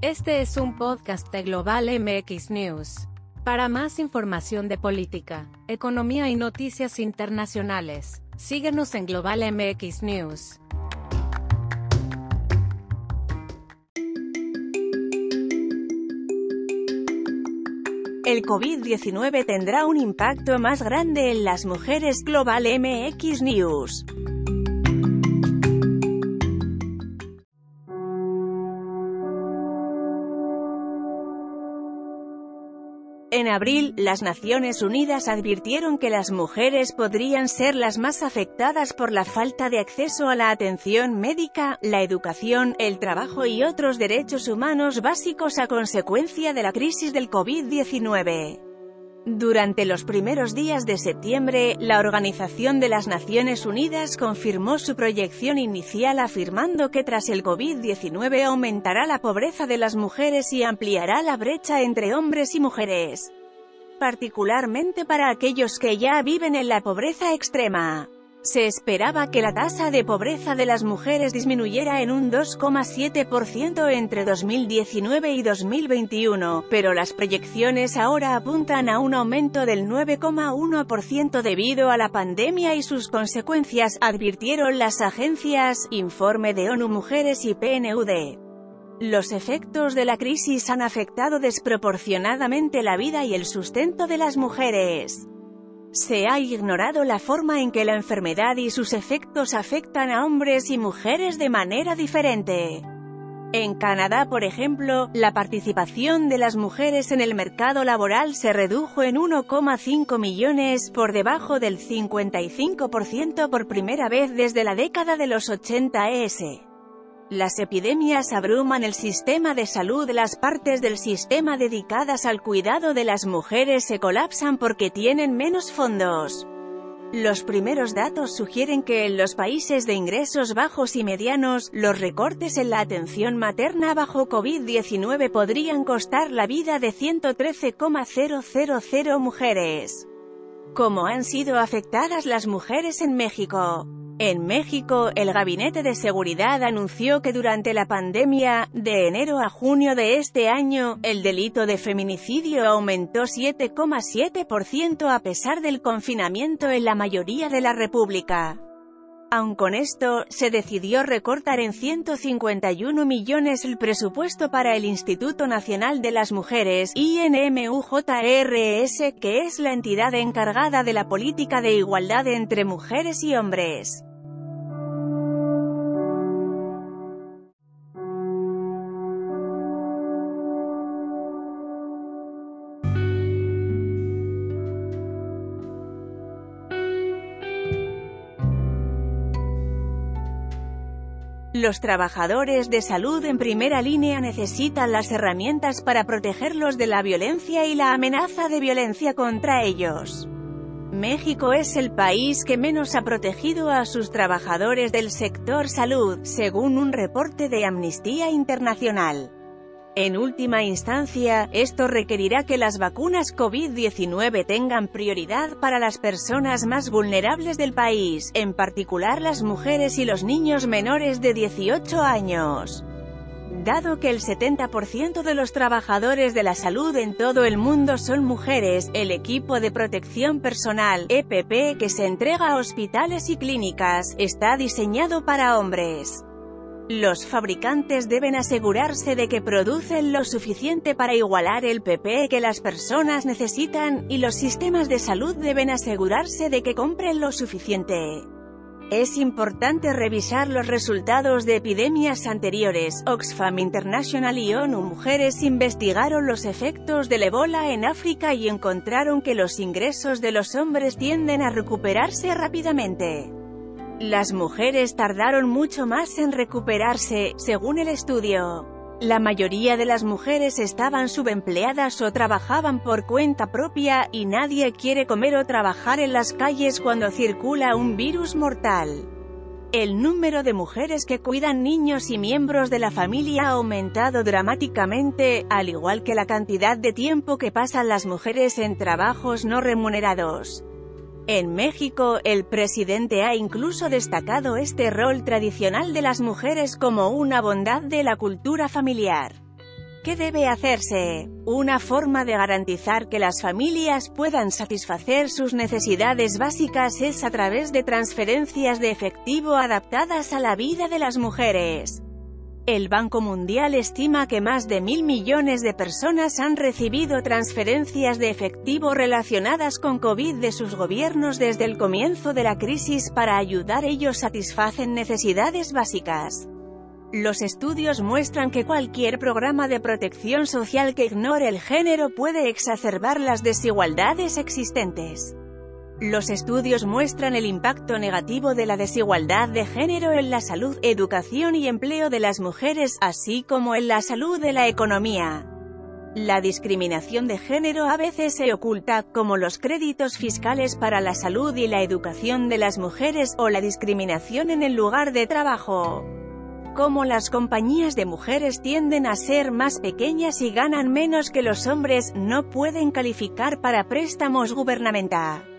Este es un podcast de Global MX News. Para más información de política, economía y noticias internacionales, síguenos en Global MX News. El COVID-19 tendrá un impacto más grande en las mujeres Global MX News. En abril, las Naciones Unidas advirtieron que las mujeres podrían ser las más afectadas por la falta de acceso a la atención médica, la educación, el trabajo y otros derechos humanos básicos a consecuencia de la crisis del COVID-19. Durante los primeros días de septiembre, la Organización de las Naciones Unidas confirmó su proyección inicial afirmando que tras el COVID-19 aumentará la pobreza de las mujeres y ampliará la brecha entre hombres y mujeres. Particularmente para aquellos que ya viven en la pobreza extrema. Se esperaba que la tasa de pobreza de las mujeres disminuyera en un 2,7% entre 2019 y 2021, pero las proyecciones ahora apuntan a un aumento del 9,1% debido a la pandemia y sus consecuencias, advirtieron las agencias, Informe de ONU Mujeres y PNUD. Los efectos de la crisis han afectado desproporcionadamente la vida y el sustento de las mujeres. Se ha ignorado la forma en que la enfermedad y sus efectos afectan a hombres y mujeres de manera diferente. En Canadá, por ejemplo, la participación de las mujeres en el mercado laboral se redujo en 1,5 millones, por debajo del 55% por primera vez desde la década de los 80 s. Las epidemias abruman el sistema de salud. Las partes del sistema dedicadas al cuidado de las mujeres se colapsan porque tienen menos fondos. Los primeros datos sugieren que en los países de ingresos bajos y medianos, los recortes en la atención materna bajo COVID-19 podrían costar la vida de 113,000 mujeres. ¿Cómo han sido afectadas las mujeres en México? En México, el Gabinete de Seguridad anunció que durante la pandemia, de enero a junio de este año, el delito de feminicidio aumentó 7,7% a pesar del confinamiento en la mayoría de la República. Aun con esto, se decidió recortar en 151 millones el presupuesto para el Instituto Nacional de las Mujeres, INMUJRS, que es la entidad encargada de la política de igualdad entre mujeres y hombres. Los trabajadores de salud en primera línea necesitan las herramientas para protegerlos de la violencia y la amenaza de violencia contra ellos. México es el país que menos ha protegido a sus trabajadores del sector salud, según un reporte de Amnistía Internacional. En última instancia, esto requerirá que las vacunas COVID-19 tengan prioridad para las personas más vulnerables del país, en particular las mujeres y los niños menores de 18 años. Dado que el 70% de los trabajadores de la salud en todo el mundo son mujeres, el equipo de protección personal, EPP, que se entrega a hospitales y clínicas, está diseñado para hombres. Los fabricantes deben asegurarse de que producen lo suficiente para igualar el PP que las personas necesitan, y los sistemas de salud deben asegurarse de que compren lo suficiente. Es importante revisar los resultados de epidemias anteriores. Oxfam International y ONU Mujeres investigaron los efectos del ébola en África y encontraron que los ingresos de los hombres tienden a recuperarse rápidamente. Las mujeres tardaron mucho más en recuperarse, según el estudio. La mayoría de las mujeres estaban subempleadas o trabajaban por cuenta propia, y nadie quiere comer o trabajar en las calles cuando circula un virus mortal. El número de mujeres que cuidan niños y miembros de la familia ha aumentado dramáticamente, al igual que la cantidad de tiempo que pasan las mujeres en trabajos no remunerados. En México, el presidente ha incluso destacado este rol tradicional de las mujeres como una bondad de la cultura familiar. ¿Qué debe hacerse? Una forma de garantizar que las familias puedan satisfacer sus necesidades básicas es a través de transferencias de efectivo adaptadas a la vida de las mujeres. El Banco Mundial estima que más de mil millones de personas han recibido transferencias de efectivo relacionadas con COVID de sus gobiernos desde el comienzo de la crisis para ayudar ellos satisfacen necesidades básicas. Los estudios muestran que cualquier programa de protección social que ignore el género puede exacerbar las desigualdades existentes. Los estudios muestran el impacto negativo de la desigualdad de género en la salud, educación y empleo de las mujeres, así como en la salud de la economía. La discriminación de género a veces se oculta, como los créditos fiscales para la salud y la educación de las mujeres, o la discriminación en el lugar de trabajo como las compañías de mujeres tienden a ser más pequeñas y ganan menos que los hombres, no pueden calificar para préstamos gubernamentales.